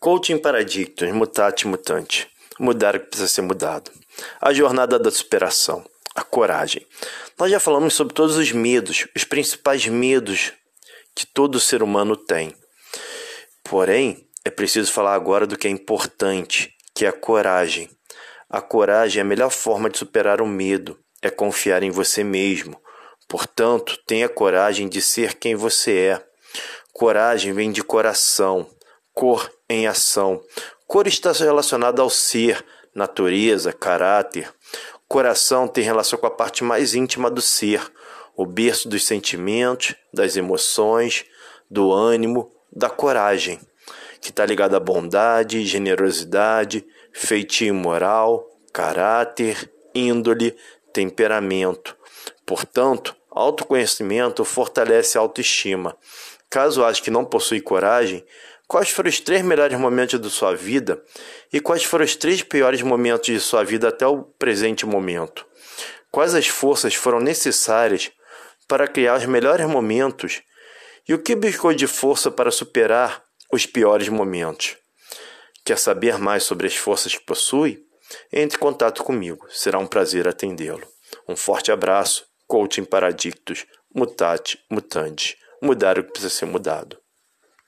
Coaching Paradictos, Mutate Mutante. Mudar o que precisa ser mudado. A jornada da superação. A coragem. Nós já falamos sobre todos os medos, os principais medos que todo ser humano tem. Porém, é preciso falar agora do que é importante, que é a coragem. A coragem é a melhor forma de superar o medo, é confiar em você mesmo. Portanto, tenha coragem de ser quem você é. Coragem vem de coração, cor em ação. Cor está relacionada ao ser, natureza, caráter. Coração tem relação com a parte mais íntima do ser, o berço dos sentimentos, das emoções, do ânimo, da coragem, que está ligado à bondade, generosidade, feitio moral, caráter, índole, temperamento. Portanto, autoconhecimento fortalece a autoestima. Caso ache que não possui coragem, Quais foram os três melhores momentos da sua vida e quais foram os três piores momentos de sua vida até o presente momento? Quais as forças foram necessárias para criar os melhores momentos e o que buscou de força para superar os piores momentos? Quer saber mais sobre as forças que possui? Entre em contato comigo, será um prazer atendê-lo. Um forte abraço, coaching paradictos, mutate, mutante, mudar o que precisa ser mudado.